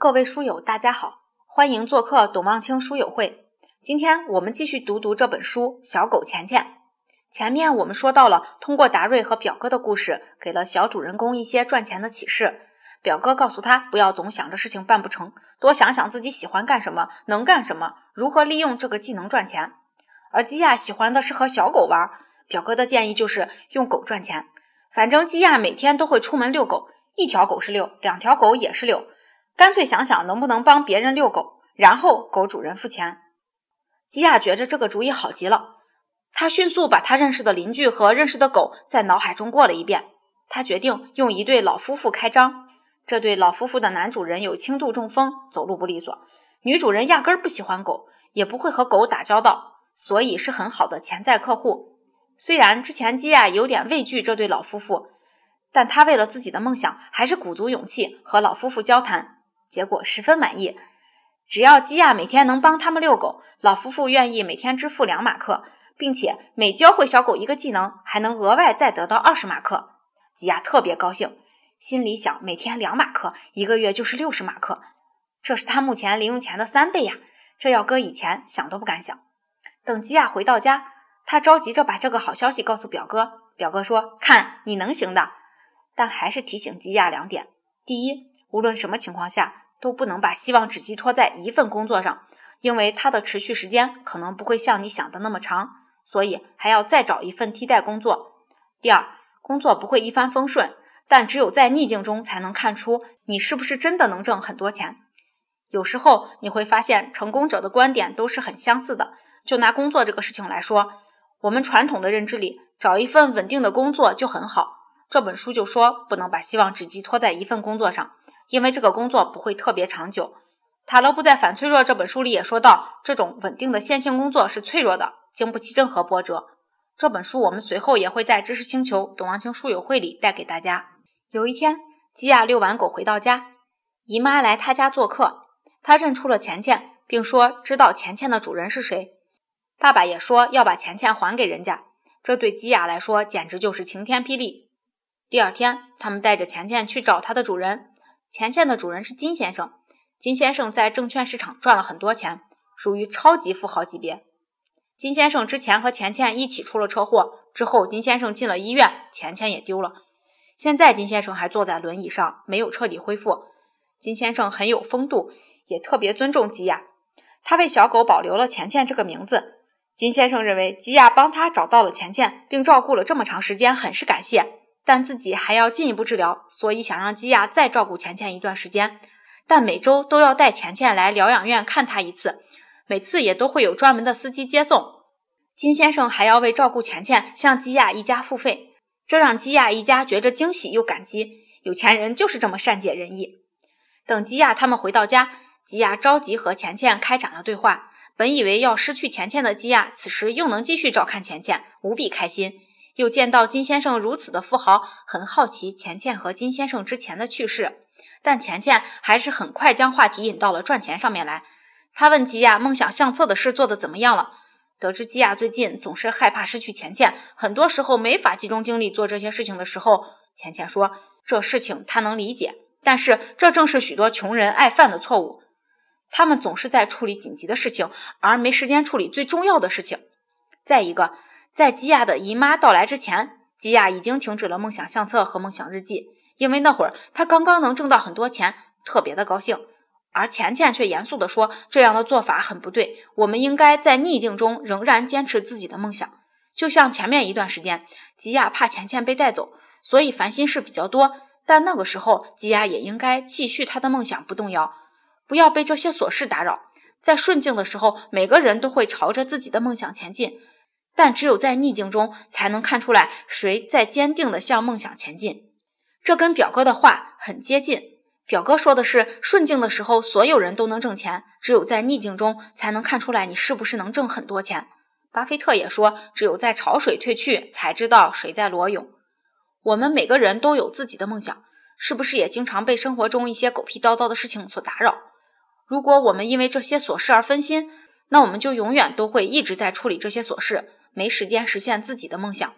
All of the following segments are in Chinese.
各位书友，大家好，欢迎做客董望清书友会。今天我们继续读读这本书《小狗钱钱》。前面我们说到了，通过达瑞和表哥的故事，给了小主人公一些赚钱的启示。表哥告诉他，不要总想着事情办不成，多想想自己喜欢干什么，能干什么，如何利用这个技能赚钱。而基亚喜欢的是和小狗玩，表哥的建议就是用狗赚钱。反正基亚每天都会出门遛狗，一条狗是遛，两条狗也是遛。干脆想想能不能帮别人遛狗，然后狗主人付钱。吉亚觉着这个主意好极了，他迅速把他认识的邻居和认识的狗在脑海中过了一遍。他决定用一对老夫妇开张。这对老夫妇的男主人有轻度中风，走路不利索；女主人压根儿不喜欢狗，也不会和狗打交道，所以是很好的潜在客户。虽然之前基亚有点畏惧这对老夫妇，但他为了自己的梦想，还是鼓足勇气和老夫妇交谈。结果十分满意，只要基亚每天能帮他们遛狗，老夫妇愿意每天支付两马克，并且每教会小狗一个技能，还能额外再得到二十马克。基亚特别高兴，心里想：每天两马克，一个月就是六十马克，这是他目前零用钱的三倍呀！这要搁以前，想都不敢想。等基亚回到家，他着急着把这个好消息告诉表哥。表哥说：“看你能行的。”但还是提醒基亚两点：第一，无论什么情况下，都不能把希望只寄托在一份工作上，因为它的持续时间可能不会像你想的那么长，所以还要再找一份替代工作。第二，工作不会一帆风顺，但只有在逆境中才能看出你是不是真的能挣很多钱。有时候你会发现，成功者的观点都是很相似的。就拿工作这个事情来说，我们传统的认知里，找一份稳定的工作就很好。这本书就说，不能把希望只寄托在一份工作上。因为这个工作不会特别长久。塔勒布在《反脆弱》这本书里也说到，这种稳定的线性工作是脆弱的，经不起任何波折。这本书我们随后也会在知识星球董王清书友会里带给大家。有一天，基亚遛完狗回到家，姨妈来他家做客，她认出了钱钱，并说知道钱钱的主人是谁。爸爸也说要把钱钱还给人家，这对基亚来说简直就是晴天霹雳。第二天，他们带着钱钱去找他的主人。钱钱的主人是金先生，金先生在证券市场赚了很多钱，属于超级富豪级别。金先生之前和钱钱一起出了车祸，之后金先生进了医院，钱钱也丢了。现在金先生还坐在轮椅上，没有彻底恢复。金先生很有风度，也特别尊重吉亚，他为小狗保留了钱钱这个名字。金先生认为吉亚帮他找到了钱钱，并照顾了这么长时间，很是感谢。但自己还要进一步治疗，所以想让基亚再照顾钱钱一段时间，但每周都要带钱钱来疗养院看他一次，每次也都会有专门的司机接送。金先生还要为照顾钱钱向基亚一家付费，这让基亚一家觉着惊喜又感激。有钱人就是这么善解人意。等基亚他们回到家，基亚着急和钱钱开展了对话。本以为要失去钱钱的基亚，此时又能继续照看钱钱，无比开心。又见到金先生如此的富豪，很好奇钱钱和金先生之前的趣事，但钱钱还是很快将话题引到了赚钱上面来。他问吉亚梦想相册的事做得怎么样了？得知吉亚最近总是害怕失去钱钱，很多时候没法集中精力做这些事情的时候，钱钱说这事情他能理解，但是这正是许多穷人爱犯的错误，他们总是在处理紧急的事情，而没时间处理最重要的事情。再一个。在吉亚的姨妈到来之前，吉亚已经停止了梦想相册和梦想日记，因为那会儿他刚刚能挣到很多钱，特别的高兴。而钱钱却严肃地说：“这样的做法很不对，我们应该在逆境中仍然坚持自己的梦想。就像前面一段时间，吉亚怕钱钱被带走，所以烦心事比较多。但那个时候，吉亚也应该继续他的梦想不动摇，不要被这些琐事打扰。在顺境的时候，每个人都会朝着自己的梦想前进。”但只有在逆境中，才能看出来谁在坚定地向梦想前进。这跟表哥的话很接近。表哥说的是，顺境的时候所有人都能挣钱，只有在逆境中才能看出来你是不是能挣很多钱。巴菲特也说，只有在潮水退去，才知道谁在裸泳。我们每个人都有自己的梦想，是不是也经常被生活中一些狗屁叨叨的事情所打扰？如果我们因为这些琐事而分心，那我们就永远都会一直在处理这些琐事。没时间实现自己的梦想，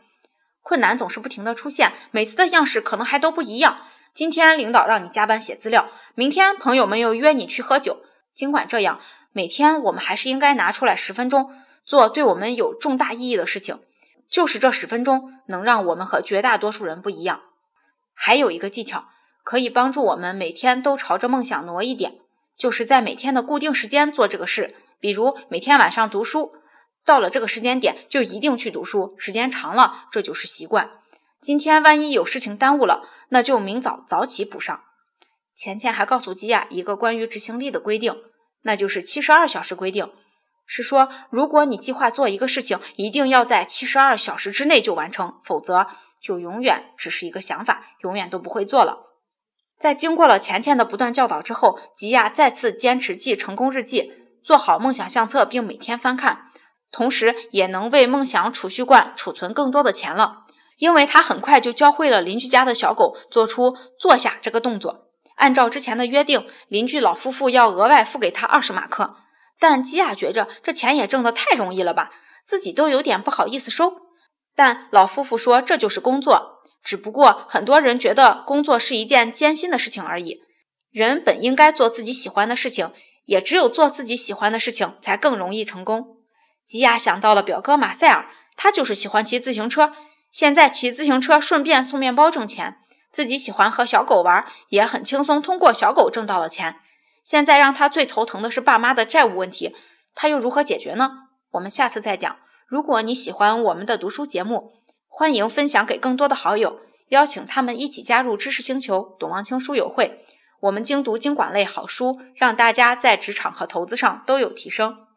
困难总是不停的出现，每次的样式可能还都不一样。今天领导让你加班写资料，明天朋友们又约你去喝酒。尽管这样，每天我们还是应该拿出来十分钟，做对我们有重大意义的事情。就是这十分钟，能让我们和绝大多数人不一样。还有一个技巧，可以帮助我们每天都朝着梦想挪一点，就是在每天的固定时间做这个事。比如每天晚上读书，到了这个时间点就一定去读书，时间长了这就是习惯。今天万一有事情耽误了，那就明早早起补上。钱钱还告诉吉亚一个关于执行力的规定，那就是七十二小时规定，是说如果你计划做一个事情，一定要在七十二小时之内就完成，否则就永远只是一个想法，永远都不会做了。在经过了钱钱的不断教导之后，吉亚再次坚持记成功日记，做好梦想相册，并每天翻看，同时也能为梦想储蓄罐储存更多的钱了。因为他很快就教会了邻居家的小狗做出坐下这个动作。按照之前的约定，邻居老夫妇要额外付给他二十马克。但基亚觉着这钱也挣得太容易了吧，自己都有点不好意思收。但老夫妇说这就是工作，只不过很多人觉得工作是一件艰辛的事情而已。人本应该做自己喜欢的事情，也只有做自己喜欢的事情才更容易成功。吉亚想到了表哥马塞尔，他就是喜欢骑自行车。现在骑自行车顺便送面包挣钱，自己喜欢和小狗玩，也很轻松，通过小狗挣到了钱。现在让他最头疼的是爸妈的债务问题，他又如何解决呢？我们下次再讲。如果你喜欢我们的读书节目，欢迎分享给更多的好友，邀请他们一起加入知识星球董望清书友会。我们精读经管类好书，让大家在职场和投资上都有提升。